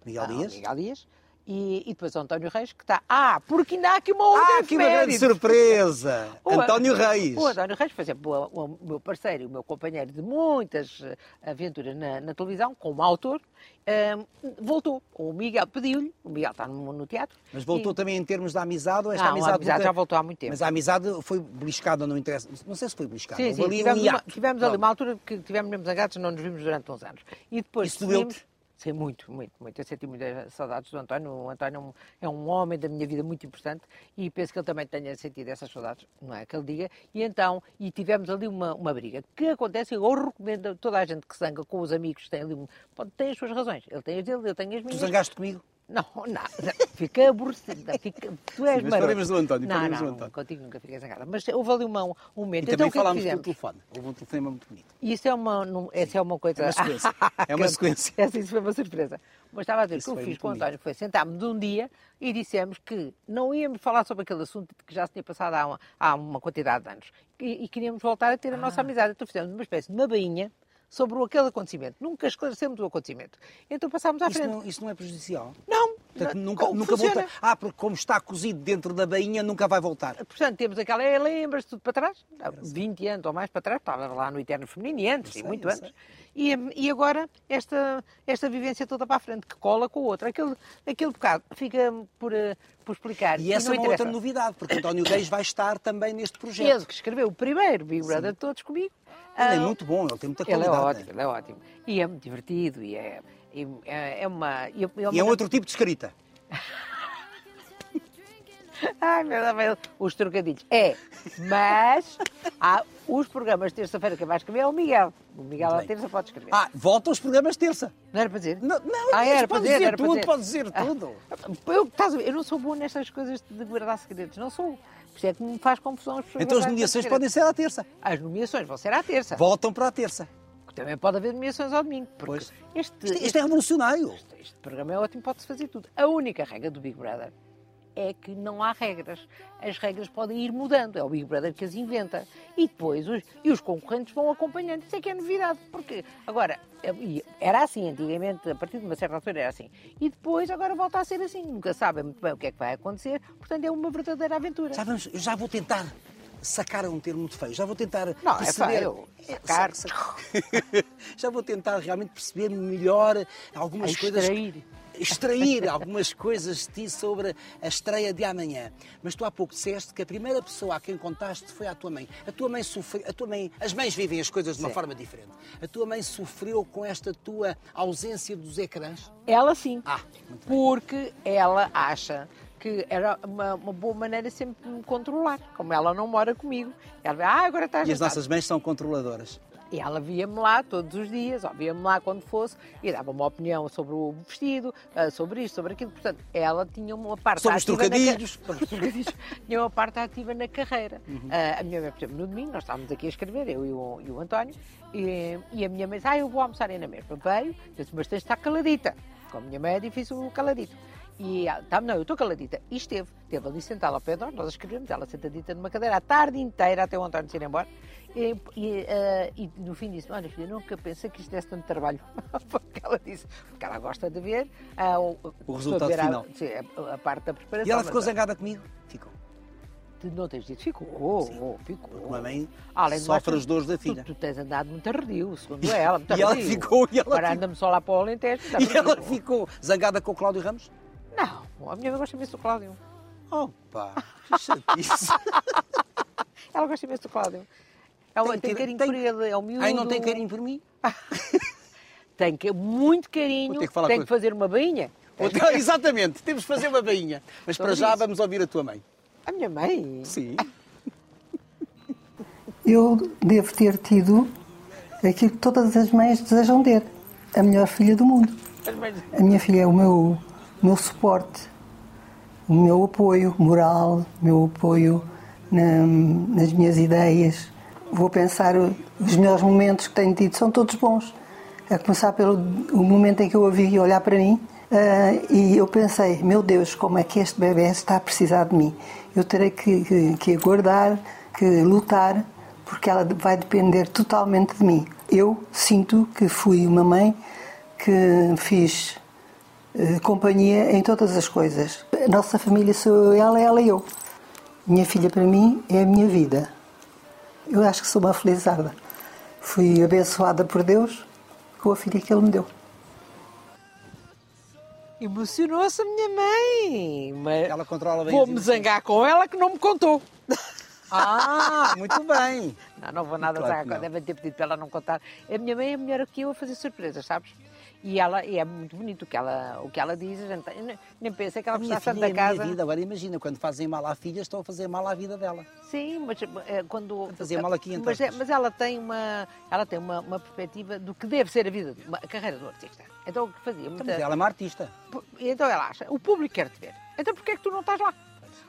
Miguel Ah, Dias? Miguel Dias. E, e depois ao António Reis, que está. Ah, porque ainda há aqui uma outra Ah, que uma grande surpresa! *laughs* O- António Reis. O António Reis, por exemplo, o, o meu parceiro e o meu companheiro de muitas eh, aventuras na, na televisão, como autor, ahm, voltou. O Miguel pediu-lhe, o Miguel está no, no teatro. Mas voltou e- também em termos da amizade ou esta Não, a amizade, amizade nunca- já voltou há muito tempo. Mas a amizade foi beliscada, não interessa. Não sei se foi beliscada. Sim, sim, ali um tivemos, uma, tivemos ali uma altura que tivemos mesmo zangados, não nos vimos durante uns anos. E depois Isso decidimos- Sim, muito, muito, muito. Eu senti muitas saudades do António. O António é um, homem da minha vida muito importante e penso que ele também tenha sentido essas saudades, não é? Que ele diga. E então, e tivemos ali uma, uma briga. Que acontece, eu recomendo a toda a gente que zanga com os amigos, tem ali um, pode, tem as suas razões. Ele tem as dele, eu tenho as Tu minhas. zangaste comigo? Não, não, fica aborrecida. Tu és Sim, mas falemos do António, Não, falemos do não, António. contigo nunca fiquei zangada. Mas houve ali uma, um momento. E então, também o é falámos pelo telefone. Houve um telefonema muito bonito. E Isso é uma, não- essa é uma coisa. É uma sequência. *laughs* É uma sequência. *laughs* Essa isso foi uma surpresa. Mas estava a dizer, o Isso que eu fiz com o bonito. António foi sentarmos um dia e dissemos que não íamos falar sobre aquele assunto que já se tinha passado há uma, há uma quantidade de anos. E, e queríamos voltar a ter a Ah. nossa amizade. Então fizemos uma espécie de uma bainha sobre aquele acontecimento. Nunca esclarecemos o acontecimento. Então passámos à Isso frente. não, isso não é prejudicial? Não, Portanto, nunca, como nunca funciona? volta. Ah, porque como está cozido dentro da bainha, nunca vai voltar. Portanto, temos aquela, é, lembras-te tudo para trás? Há 20 anos ou mais para trás, estava lá no Eterno Feminino e antes, Eu e sei, muito antes. E, e agora, esta, esta vivência toda para a frente, que cola com o outro. Aquele, aquele bocado fica por, eh, por explicar. E essa não é uma outra interessa. novidade, porque António Reis vai estar também neste Ele projeto. que escreveu o primeiro Big Brother de todos comigo. Ele é ah, muito bom, ele tem muita Ele é qualidade. ótimo, ele é ótimo. E é muito divertido, e é, e é, é uma... E, é E é outro tipo de escrita. *laughs* Ai, meu Deus, os trocadilhos. É, mas há os programas de terça-feira que vai escrever é o Miguel. O Miguel à terça pode escrever. Ah, volta aos programas de terça. Não era para dizer? Não, não ah, era para dizer, dizer era para tudo, dizer. pode dizer Ah, tudo. *laughs* Eu, estás a ver, eu não sou boa nestas coisas de guardar segredos, não sou. Por isso é que me faz confusão as pessoas Então as nomeações podem ser à terça. As nomeações vão ser à terça. Voltam para a terça. Também pode haver nomeações ao domingo. Porque Pois. este, Isto, isto é revolucionário. Este, este programa é ótimo, pode-se fazer tudo. A única regra do Big Brother é que não há regras. As regras podem ir mudando. É o Big Brother que as inventa. E depois os, e os concorrentes vão acompanhando. Isso é que é novidade. Porque agora, é- e era assim antigamente, a partir de uma certa altura era assim. E depois agora volta a ser assim. Nunca sabem muito bem o que é que vai acontecer. Portanto, é uma verdadeira aventura. Eu já vou tentar sacar é um termo muito feio. Já vou tentar Não, é perceber. feio. Sacar. sa- sa- *laughs* já vou tentar realmente perceber melhor algumas A coisas. extrair. Extrair algumas coisas de ti sobre a estreia de amanhã. Mas tu há pouco disseste que a primeira pessoa a quem contaste foi a tua mãe. A tua mãe sofreu. A tua mãe, as mães vivem as coisas de uma Sim. forma diferente. A tua mãe sofreu com esta tua ausência dos ecrãs. Ela sim. Ah, porque ela acha que era uma, uma boa maneira sempre de me controlar. Como ela não mora comigo. Ela ah, agora está E as nossas mães são controladoras. E ela via-me lá todos os dias, ou via-me lá quando fosse, e dava uma opinião sobre o vestido, ah, sobre isto, sobre aquilo. Portanto, ela tinha uma parte Sobre os ativa na ca- trocadilhos. sobre os trocadilhos. *laughs* tinha uma parte ativa na carreira. Uhum. Ah, a minha mãe, por exemplo, no domingo, nós estávamos aqui a escrever, eu e o, e o António, e, e a minha mãe disse, ah, eu vou almoçar aí na mesma. Veio, disse, mas tens de estar caladita. Com a minha mãe é difícil caladito. E ela, tá, não, eu estou caladita. E esteve, esteve ali sentada ao pé de nós, nós escrevemos, ela sentadita numa cadeira a tarde inteira até o António se ir embora. E, e, eh, e no fim disse: Olha, filha, nunca pensei que isto desse tanto trabalho. *laughs* porque ela disse, porque ela gosta de ver ah, o, O resultado ver final. sim, a, a parte da preparação. E ela ficou ah, zangada comigo? Ficou. Tu não tens dito, ficou, oh, oh, ficou. Porque uma mãe Além mais, sofre tu- as dores da tu- filha. Tu, tens andado muito arredio, segundo ela. *laughs* E ela ficou- e ela Agora anda-me só lá para o Alentejo. E ela ficou zangada com o Cláudio Ramos? Não, a minha mãe gosta imenso do Cláudio. Opa, que *laughs* chatice. Ela gosta imenso do Cláudio. Ela tem, que- carinho tem- por ele, é o miúdo. Ai, não tem carinho por mim? *laughs* Tem que, muito carinho. Vou ter que falar tem *laughs* que fazer uma bainha. Então, Exatamente, temos de fazer uma bainha. Mas para Sobre já isso. vamos ouvir a tua mãe. A minha mãe. Sim. eu devo ter tido aquilo que todas as mães desejam ter: a melhor filha do mundo. A minha filha é o meu, meu suporte, o meu apoio moral, o meu apoio na, nas minhas ideias. Vou pensar, os melhores momentos que tenho tido são todos bons. A começar pelo o momento em que eu a vi olhar para mim uh, e eu pensei: meu Deus, como é que este bebê está a precisar de mim? Eu terei que, que, que aguardar, que lutar, porque ela vai depender totalmente de mim. Eu sinto que fui uma mãe que fiz companhia em todas as coisas. A nossa família sou ela, ela e eu. Minha filha para mim é a minha vida. Eu acho que sou uma felizarda. Fui abençoada por Deus com a filha que Ele me deu. Emocionou-se a minha mãe. Mas ela controla bem Vou-me zangar com ela que não me contou. Ah, muito bem. Não, não vou nada claro zangar. Devem ter pedido para ela não contar. A minha mãe é melhor que eu a fazer surpresas, sabes? E, ela, e é muito bonito o que ela, o que ela diz. A gente, nem, nem pensa que ela precisa tanto da é casa. Minha vida. Agora imagina, quando fazem mal à filha, estão a fazer mal à vida dela. Sim, mas é, quando. Fazer mal aqui mas, é, mas ela tem, uma, ela tem uma, uma perspectiva do que deve ser a vida, uma, a carreira do artista. Então o que fazia? Muita... Então, mas ela é uma artista. Então ela acha, o público quer te ver. Então porquê é que tu não estás lá?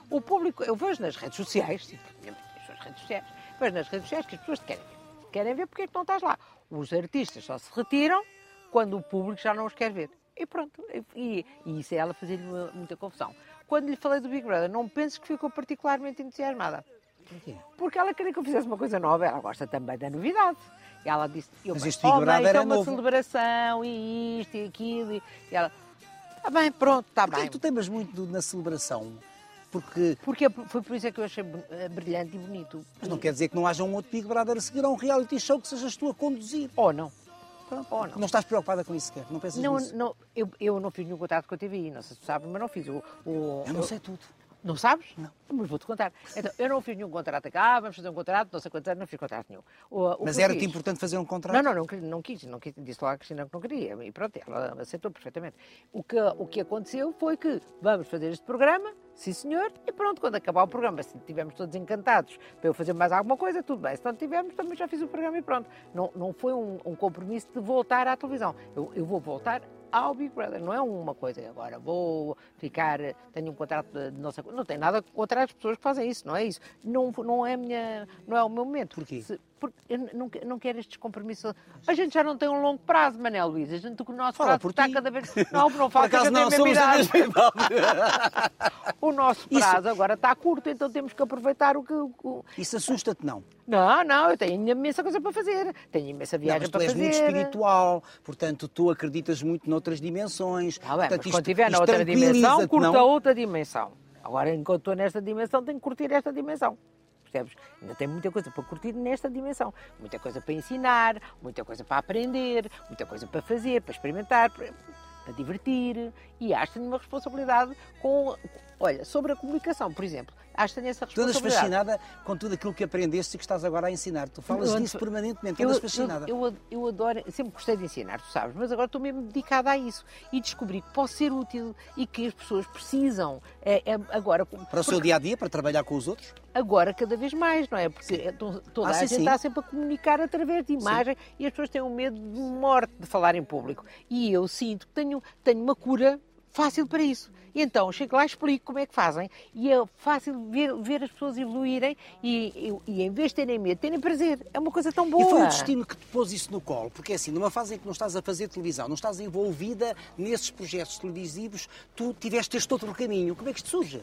O público, eu vejo nas redes sociais, sim, as suas redes sociais, vejo nas redes sociais que as pessoas te querem ver. Querem ver porque é que não estás lá. Os artistas só se retiram quando o público já não os quer ver. E pronto. E, e isso é ela fazer-lhe muita confusão. Quando lhe falei do Big Brother, não penses que ficou particularmente entusiasmada. Porque ela queria que eu fizesse uma coisa nova, ela gosta também da novidade. E ela disse, eu, mas Big oh, Brother é uma novo. celebração, e isto e aquilo. E, ela, está bem, pronto, está bem. tu temas muito na celebração? Porque... Porque foi por isso é que eu achei eh, brilhante e bonito. Mas não quer dizer que não haja um outro Big Brother a seguir a um reality show que sejas tu a conduzir. Ou não. Pronto. Ou não. não estás preocupada com isso sequer? Não pensas não, nisso? Não, eu, eu não fiz nenhum contato com a TVI, não sei se tu sabes, mas não fiz. O, o, eu não sei tudo. Não sabes? Não. Mas vou-te contar. Então, eu não fiz nenhum contrato cá, ah, vamos fazer um contrato, não sei quantos anos, não fiz contrato nenhum. O, o Mas era-te importante fazer um contrato? Não, não, não, não, quis, não quis, disse lá a Cristina que não queria, e pronto, ela aceitou perfeitamente. O que, o que aconteceu foi que vamos fazer este programa, sim senhor, e pronto, quando acabar o programa, se estivermos todos encantados para eu fazer mais alguma coisa, tudo bem. Se não tivermos, também já fiz o programa e pronto. Não, não foi um, um compromisso de voltar à televisão. Eu, eu vou voltar ao Big Brother. Não é uma coisa agora, vou ficar, tenho um contrato de não sei não tem nada contra as pessoas que fazem isso, não é isso. Não, não é minha, não é o meu momento. Porquê? Se, porque eu não, não quero estes compromissos. A gente já não tem um longo prazo, Manel Luís. A gente, o nosso Fala prazo está ti. cada vez. Não, não fala que não, somos idade. *laughs* o nosso prazo Isso... agora está curto, então temos que aproveitar o que. O... Isso assusta-te, não? Não, não, eu tenho imensa coisa para fazer. Tenho imensa viagem não, para fazer. Tu és muito espiritual, portanto, tu acreditas muito noutras dimensões. Ah, bem, portanto, mas quando estiver na outra dimensão, curta outra dimensão. Agora, enquanto estou nesta dimensão, tenho que curtir esta dimensão percebes? Ainda tem muita coisa para curtir nesta dimensão. Muita coisa para ensinar, muita coisa para aprender, muita coisa para fazer, para experimentar, para, para divertir. E acho que tenho uma responsabilidade com. Olha, sobre a comunicação, por exemplo. Acho que tenho essa responsabilidade. Tu andas fascinada com tudo aquilo que aprendeste e que estás agora a ensinar. Tu falas eu, disso permanentemente, andas fascinada. Eu, eu, eu, adoro, sempre gostei de ensinar, tu sabes, mas agora estou mesmo dedicada a isso. E descobri que posso ser útil e que as pessoas precisam. É, é agora, para porque, o seu dia a dia, para trabalhar com os outros? Agora, cada vez mais, não é? Porque é, toda ah, a sim, gente sim. está sempre a comunicar através de imagem sim. e as pessoas têm um medo de morte de falar em público. E eu sinto que tenho, tenho uma cura fácil para isso. E então chego lá e explico como é que fazem e é fácil ver, ver as pessoas evoluírem e, e, e, em vez de terem medo, terem prazer. É uma coisa tão boa. E foi o destino que te pôs isso no colo, porque é assim, numa fase em que não estás a fazer televisão, não estás envolvida nesses projetos televisivos, tu tiveste este outro caminho. Como é que isto surge?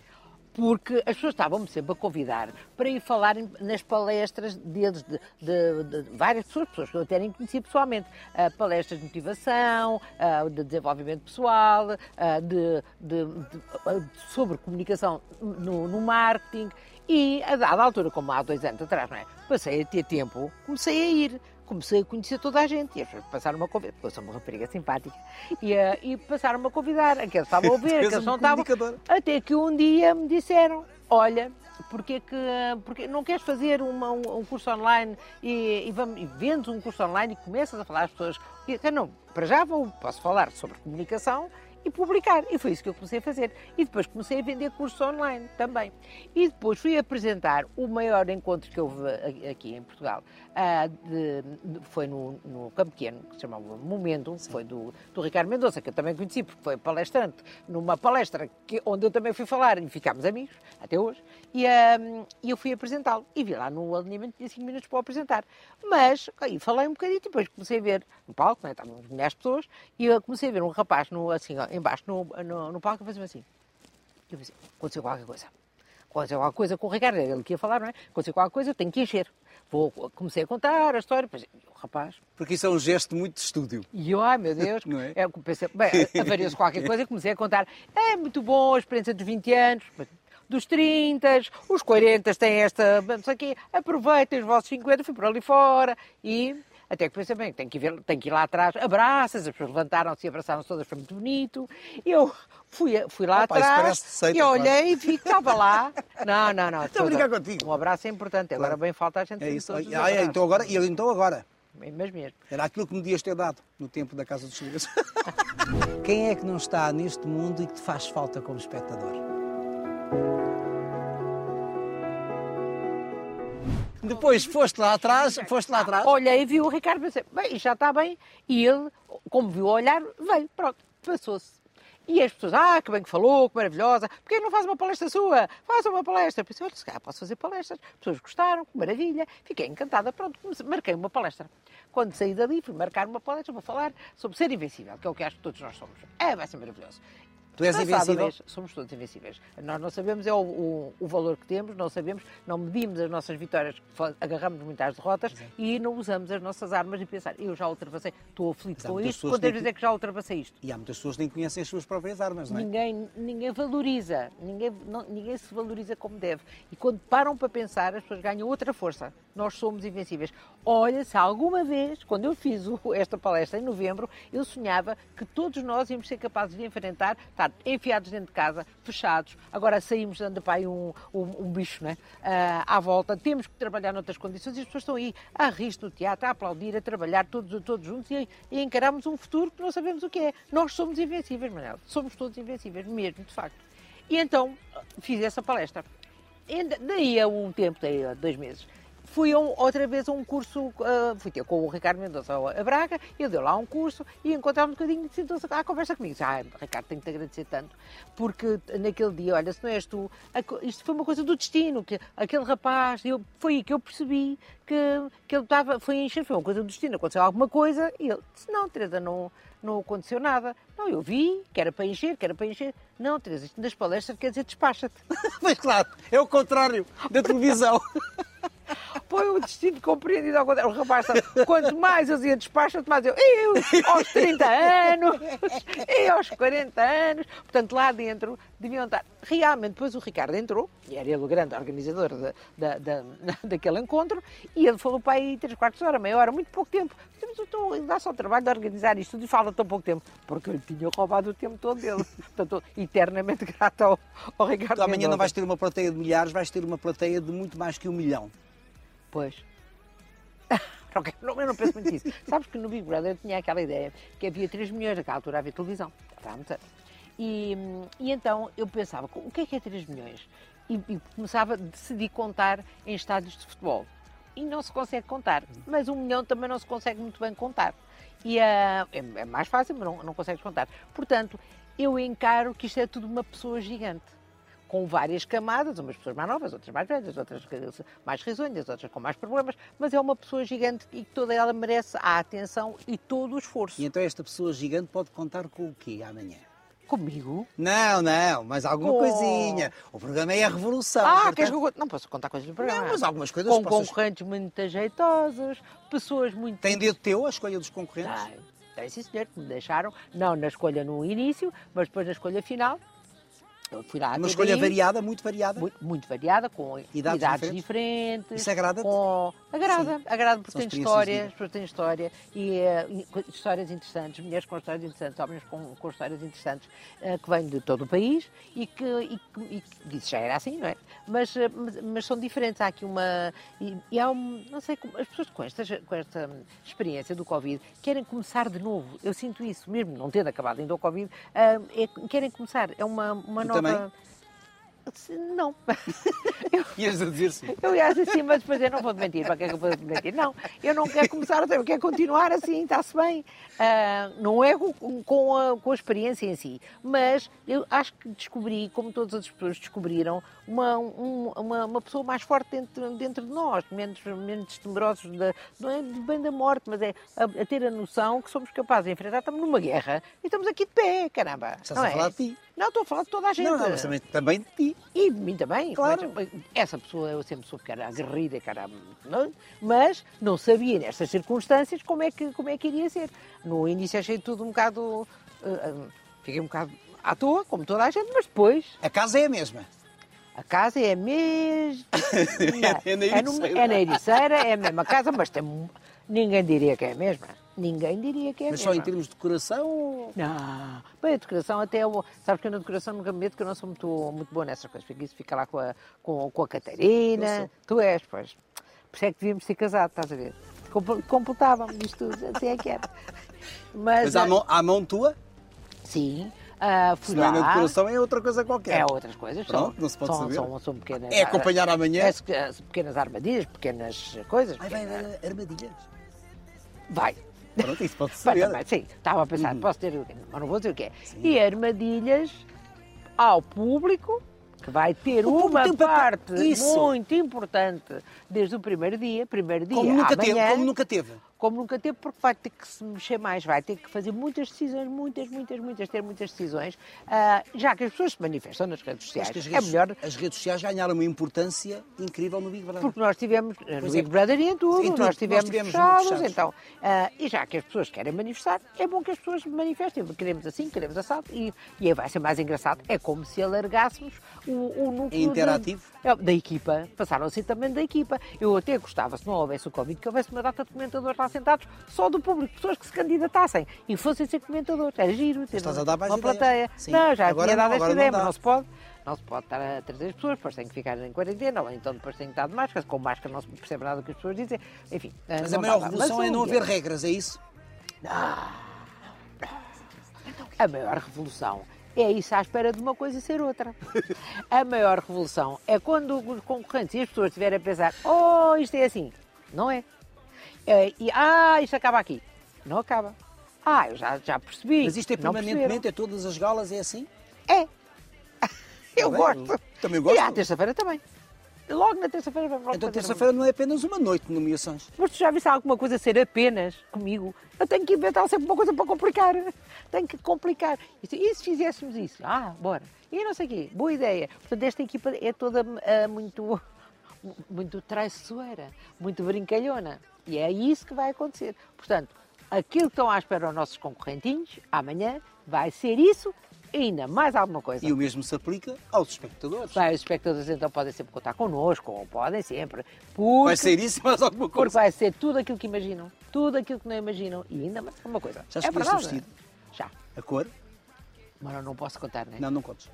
Porque as pessoas estavam-me sempre a convidar para ir falar nas palestras deles, de, de, de, várias pessoas, pessoas que eu até nem conhecia pessoalmente, uh, palestras de motivação, uh, de desenvolvimento pessoal, uh, de, sobre comunicação no, no marketing. E, a dada altura, como há dois anos atrás, não é? passei a ter tempo, comecei a ir comecei a conhecer toda a gente e as pessoas passaram-me a convidar, porque eu sou uma rapariga simpática, e, uh, e passaram-me a convidar, aqueles estavam a *laughs* ver, aqueles não estavam. Até que um dia me disseram: Olha, porque que porque não queres fazer uma, um, um, curso online e, e, vamos, e vendes um curso online e começas a falar às pessoas? E, não, para já vou, posso falar sobre comunicação e publicar. E foi isso que eu comecei a fazer. E depois comecei a vender cursos online também. E depois fui apresentar o maior encontro que houve aqui em Portugal. Uh, de, de, foi no, no Campo Pequeno, que se chamava Momento, foi do, do Ricardo Mendonça, que eu também conheci, porque foi palestrante, numa palestra que, onde eu também fui falar e ficámos amigos, até hoje, e uh, eu fui apresentá-lo. E vi lá no alinhamento, tinha 5 minutos para o apresentar. Mas, aí falei um bocadinho, depois comecei a ver no palco, né, estavam milhares de pessoas, e eu comecei a ver um rapaz no, assim, embaixo no, no, no palco a fazer assim. Eu pensei, aconteceu qualquer coisa. Aconteceu qualquer coisa com o Ricardo, ele que ia falar, não é? Aconteceu qualquer coisa, eu tenho que encher. Vou, comecei a contar a história, depois, o rapaz... Porque isso é um gesto muito de estúdio. E eu, ai meu Deus, *laughs* não é? eu pensei, bem, *laughs* avariou-se qualquer coisa e comecei a contar. É muito bom a experiência dos 20 anos, dos 30, os 40 têm esta, não sei o quê, aproveitem os vossos 50, fui por ali fora e até que pensei bem, tem que, ver, tem que ir lá atrás, abraças, as pessoas levantaram-se e abraçaram-se todas, foi muito bonito. Eu fui, fui lá Opa, atrás seita, e olhei e vi que estava lá. *laughs* Não, não, não. Estou a brincar contigo. Um abraço é importante, claro. agora bem falta a gente é isso. Ah, é, então agora, e então agora? Mas mesmo. Era aquilo que me dias ter dado no tempo da Casa dos Segredos. *laughs* Quem é que não está neste mundo e que te faz falta como espectador? Depois foste lá atrás, foste lá atrás. Olhei e vi o Ricardo e pensei, bem, já está bem. E ele, como viu olhar, veio, pronto, passou-se. E as pessoas, ah, que bem que falou, que maravilhosa, porquê não faz uma palestra sua? Faça uma palestra. Pensei, olha, se calhar posso fazer palestras. As pessoas gostaram, que maravilha. Fiquei encantada, pronto, marquei uma palestra. Quando saí dali, fui marcar uma palestra, vou falar sobre ser invencível, que é o que acho que todos nós somos. É, vai ser maravilhoso. Tu és invencível? Somos todos invencíveis. Nós não sabemos é o, o, o, valor que temos, não sabemos, não medimos as nossas vitórias, agarramos muito às derrotas Exato. e não usamos as nossas armas e pensar, eu já ultrapassei, estou aflito com isto, quantas vezes é que já ultrapassei isto? E há muitas pessoas que nem conhecem as suas próprias armas, não é? Ninguém, ninguém valoriza, ninguém, não, ninguém se valoriza como deve. E quando param para pensar, as pessoas ganham outra força. Nós somos invencíveis. Olha, se alguma vez, quando eu fiz esta palestra em novembro, eu sonhava que todos nós íamos ser capazes de enfrentar, enfiados dentro de casa, fechados. Agora saímos dando para aí um, um, um bicho né? Uh, à volta. Temos que trabalhar noutras condições e as pessoas estão aí a rir no teatro, a aplaudir, a trabalhar todos, todos juntos e, e encaramos um futuro que não sabemos o que é. Nós somos invencíveis, Manel. Somos todos invencíveis, mesmo, de facto. E então fiz essa palestra. E daí a um tempo, daí a dois meses, fui um, outra vez a um curso, uh, fui ter com o Ricardo Mendonça a Braga, ele deu lá um curso e encontramos um bocadinho e sentou-se à conversa comigo. Ah, Ricardo, tenho que te agradecer tanto, porque naquele dia, olha, se não és tu, isto foi uma coisa do destino, que aquele rapaz, eu, foi aí que eu percebi que, que ele estava, foi encher, foi uma coisa do destino, aconteceu alguma coisa e ele disse, não, Teresa, não, não aconteceu nada. Não, eu vi, que era para encher, que era para encher. Não, Teresa, isto das palestras quer dizer despacha-te. *laughs* Mas claro, é o contrário da televisão. *laughs* Foi o destino compreendido ao contrário. O rapaz sabe, quanto mais eu ia despacho, mais eu, eu, aos 30 anos, e aos 40 anos. Portanto, lá dentro deviam estar. Realmente, depois o Ricardo entrou, e era ele o grande organizador da, da, da, daquele encontro, e ele falou para aí 3 quartos de hora, meia hora, muito pouco tempo. Mas eu estou, dá só o trabalho de organizar isto tudo e fala tão pouco tempo, porque eu lhe tinha roubado o tempo todo dele. *laughs* Portanto, eternamente grato ao, ao Ricardo. amanhã Mendoza. não vais ter uma plateia de milhares, vais ter uma plateia de muito mais que um milhão. Pois. eu não penso muito nisso. Sabes que no Big Brother eu tinha aquela ideia que havia 3 milhões, naquela altura havia televisão. E, e então eu pensava, o que é que é 3 milhões? E, e começava a decidir contar em estádios de futebol. E não se consegue contar. Mas um milhão também não se consegue muito bem contar. E uh, é, é, mais fácil, mas não, não consegues contar. Portanto, eu encaro que isto é tudo uma pessoa gigante com várias camadas, umas pessoas mais novas, outras mais velhas, outras mais risonhas, outras com mais problemas, mas é uma pessoa gigante e toda ela merece a atenção e todo o esforço. E então esta pessoa gigante pode contar com o quê amanhã? Comigo? Não, não, mas alguma oh. coisinha. O programa é a revolução. Ah, portanto... queres que eu... Não posso contar coisas do programa. Não, mas algumas coisas... Com possas... concorrentes muito ajeitosos, pessoas muito... Tem dedo teu a escolha dos concorrentes? Tem, tem sim senhor, que me deixaram, não na escolha no início, mas depois na escolha final, fui lá Uma escolha variada, muito variada. Muito, muito variada, com Idades idades, diferentes. diferentes. Isso agrada-te? Com... Agrada, Sim. agrada porque São tem histórias, porque tem história e eh, e histórias interessantes, mulheres com histórias interessantes, homens com, com histórias interessantes, eh, que vêm de todo o país e que, e, e que- isso já era assim, não é? Mas, eh, mas, mas são diferentes, há aqui uma. E, e há um. Não sei. As pessoas com esta, com esta experiência do Covid querem começar de novo. Eu sinto isso, mesmo não tendo acabado ainda o Covid, ah, é- querem começar. É uma, uma Tu nova. Também? Não. *laughs* Ias a dizer sim. Eu ia assim, mas depois eu não vou mentir. Para que é que eu vou mentir? Não, eu não quero começar outra eu quero continuar assim, está-se bem. Ah, não é com, com a, com a experiência em si, mas eu acho que descobri, como todas as pessoas descobriram, uma, um- uma, uma pessoa mais forte dentro, dentro de nós, menos, menos temerosos, da, não é bem da morte, mas é a, a ter a noção que somos capazes de enfrentar. Estamos numa guerra e estamos aqui de pé, caramba. Estás a é? falar de ti. Não, estou a falar de toda a gente. Não, mas também, também de ti. E de mim também. Claro. Mas, essa pessoa eu sempre soube que era aguerrida, que era, não, mas não sabia nestas circunstâncias como é, que, como é que iria ser. No início achei tudo um bocado. eh, fiquei um bocado à toa, como toda a gente, mas depois A casa é a mesma. a casa é a mesma. *laughs* É na é, no- Ericeira. é na Ericeira, é a mesma casa, mas tem, ninguém diria que é a mesma. Ninguém diria que é Mas mesma. só em termos de decoração ou... Não, bem, a decoração até é boa. Sabes que eu na decoração nunca me meto, que eu não sou muito, muito boa nessas coisas. Porque isso fica lá com a, com, com a Eu Catarina. Tu és, pois. Por isso é que devíamos ser casados, estás a ver? Comple- Completávamos isto tudo, assim é que era. Mas, Mas à ah, mão, à mão tua, sim, ah, fui se não é na decoração, é outra coisa qualquer. É outras coisas. Pronto, são, não se pode são, saber. São, são pequenas, É acompanhar amanhã. é, é, pequenas armadilhas, pequenas coisas. Ai, vai haver armadilhas. vai. Pronto, isso pode também, sim, estava a pensar, posso ter, mas não vou dizer o que é. E armadilhas ao público, que vai ter O uma um parte Isso. muito importante desde o primeiro dia, primeiro dia Como nunca amanhã, teve, como nunca teve. Como nunca teve, porque vai ter que se mexer mais, vai ter que fazer muitas decisões, muitas, muitas, muitas, ter muitas decisões, ah, já que as pessoas se manifestam nas redes sociais. É redes, melhor as redes sociais ganharam uma importância incrível no Big Brother. porque nós tivemos eh, no Pois Big é. Brother e em tudo, Em tudo, nós nós tivemos, tivemos fechados, fechados. então, ah, e já que as pessoas querem manifestar, é bom que as pessoas manifestem, queremos assim, queremos assado, e, e aí vai ser mais engraçado, é como se alargássemos o, o núcleo É interativo? de- é, da equipa, passaram a ser também da equipa. Eu até gostava, se não houvesse o Covid, que houvesse uma data de comentadores lá sentados, só do público, pessoas que se candidatassem e fossem ser comentadores, era giro, ter estás a dar mais uma plateia. Sim. Não, já Agora tinha não, dado esta não ideia, dá. mas não se pode. Não se pode estar a trazer as pessoas, depois tem que ficar em quarentena, ou então depois tem que estar de máscara, com máscara não se percebe nada do que as pessoas dizem. Enfim, eh, Mas não a maior revolução Mas é não haver regras, é isso? A maior revolução é isso à espera de uma coisa ser outra. A maior revolução é quando os concorrentes e as pessoas estiverem a pensar: oh, isto é assim. Não é. É, e, ah, isto acaba aqui. Não acaba. Ah, eu já, já percebi. Mas isto é permanentemente, é todas as galas, é assim? É. Eu bem, gosto. eu também gosto. E à terça-feira também. Logo na terça-feira vamos logo Então terça-feira não é apenas uma noite de nomeações. Mas tu já viste alguma coisa ser apenas comigo? Eu tenho que inventar sempre uma coisa para complicar. Tenho que complicar. E se, e se fizéssemos isso? Ah, bora. E não sei o quê. Boa ideia. Portanto, esta equipa é toda ah, muito, muito traiçoeira, muito brincalhona. E é isso que vai acontecer. Portanto, aquilo que estão à espera os nossos concorrentinhos, amanhã, vai ser isso e ainda mais alguma coisa. E o mesmo se aplica aos espectadores. Vai, os espectadores então podem sempre contar connosco, ou podem sempre. Porque Vai ser isso e mais alguma porque coisa. vai ser tudo aquilo que imaginam, tudo aquilo que não imaginam e ainda mais uma coisa. Já é escolheste o verdade. vestido? Já. A cor? Mas não posso contar, né? Não, não contes.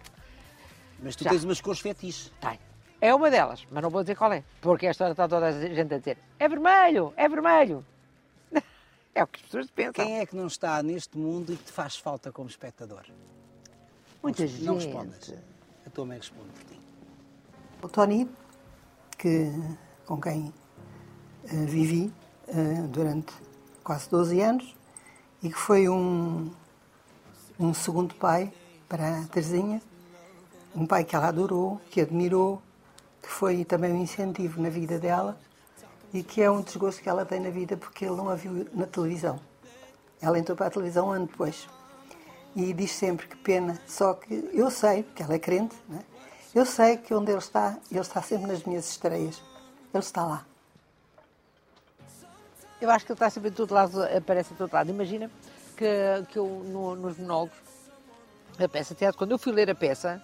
Mas tu Já. tens umas cores fetiches. Tem. É uma delas, mas não vou dizer qual é. Porque esta hora está toda a gente a dizer: é vermelho, é vermelho. *laughs* É o que as pessoas pensam. Quem é que não está neste mundo e que te faz falta como espectador? Muita não, gente. Não respondas. A tua mãe responde por ti. O Tony, que, com quem eh, vivi eh, durante quase 12 anos e que foi um, um segundo pai para a Terezinha, um pai que ela adorou, que admirou, que foi também um incentivo na vida dela e que é um desgosto que ela tem na vida porque ele não a viu na televisão. Ela entrou para a televisão um ano depois e diz sempre que pena, só que eu sei, porque ela é crente, né? eu sei que onde ele está, ele está sempre nas minhas estreias. Ele está lá. Eu acho que ele está sempre em todo lado, aparece em todo lado. Imagina que, que eu, no- nos monólogos, a peça de teatro, quando eu fui ler a peça,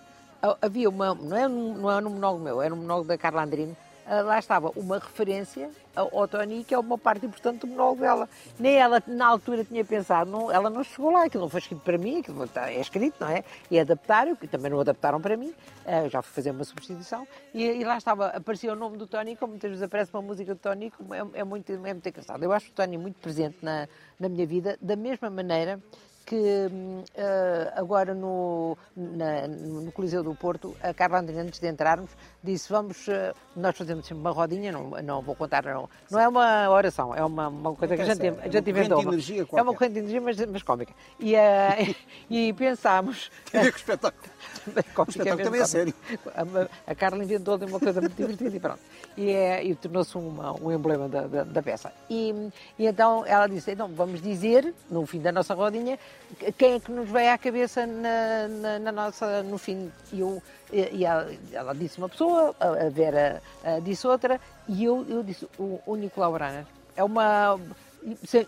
havia uma, não é, não é um monólogo meu, era um monólogo da Carla Andrino, ah, lá estava uma referência ao Tony, que é uma parte importante do monólogo dela. Nem ela, na altura, tinha pensado, não, ela não chegou lá, aquilo não foi escrito para mim, aquilo é escrito, não é? E adaptaram, que também não adaptaram para mim, uh, já fui fazer uma substituição, e, e, lá estava, aparecia o nome do Tony, como muitas vezes aparece uma música do Tony, é, é, muito, é muito engraçado. Eu acho o Tony muito presente na, na minha vida, da mesma maneira que uh, agora no, na, no Coliseu do Porto, a Carla André, antes de entrarmos, disse: Vamos, uh, nós fazemos sempre uma rodinha, não, não vou contar, não, não é uma oração, é uma, uma coisa que a gente, a gente inventou. É uma corrente de energia, mas, mas cómica. E, uh, *laughs* e pensámos. Tem a ver com o espetáculo. O espetáculo também é sério. A, a Carla inventou uma coisa muito divertida e pronto. E, é, e tornou-se um emblema da, da, da peça. E, e, então ela disse: Então vamos dizer, no fim da nossa rodinha, quem é que nos veio à cabeça na, na, na nossa, no fim. E, eu, e ela, ela, disse uma pessoa, a Vera disse outra, e eu, eu disse o, o Nicolau Braner. É uma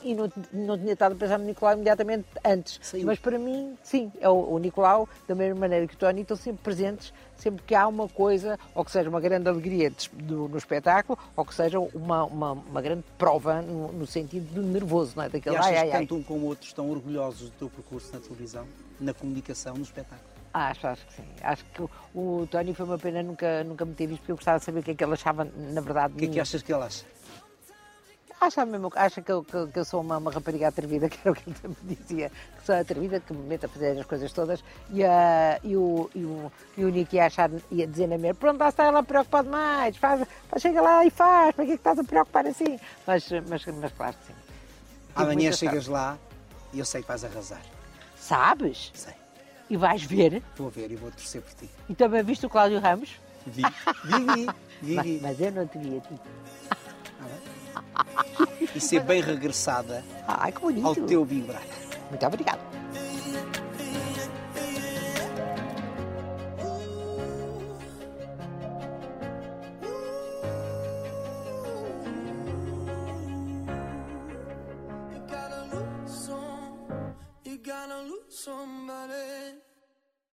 e não, não tinha estado a pensar no Nicolau imediatamente antes. Sim. Mas para mim, sim, é o, o, Nicolau, da mesma maneira que o Tony, estão sempre presentes, sempre que há uma coisa, ou que seja uma grande alegria do, no espetáculo, ou que seja uma, uma, uma grande prova no, no, sentido do nervoso, não é? Daquele, e achas ai, ai, que tanto um como o outro estão orgulhosos do teu percurso na televisão, na comunicação, no espetáculo? Acho, acho que sim. Acho que o, o Tony foi uma pena nunca, nunca me ter visto, porque eu gostava de saber o que é que ele achava, na verdade. O que é que achas que ele acha? Acha mesmo acha que eu, que, que eu sou uma, uma, rapariga atrevida, *laughs* que era o que ele sempre dizia, que sou atrevida, que me meto a fazer as coisas todas, e, uh, e, o, e, o, e o Nick ia, achar, ia dizer na minha, pronto, lá está ela preocupada mais, faz, chega lá e faz, para que é que estás a preocupar assim? Mas, mas, mas claro que sim. Amanhã chegas lá e eu sei que vais arrasar. Sabes? Sei. E vais ver? Vou ver e vou torcer por ti. E também viste o Cláudio Ramos? Vi, vi, vi. *laughs* vi. Mas, mas eu não te vi a ti e ser bem regressada Ai, que bonito. ao teu vibrar. Muito obrigada. You gotta lose somebody.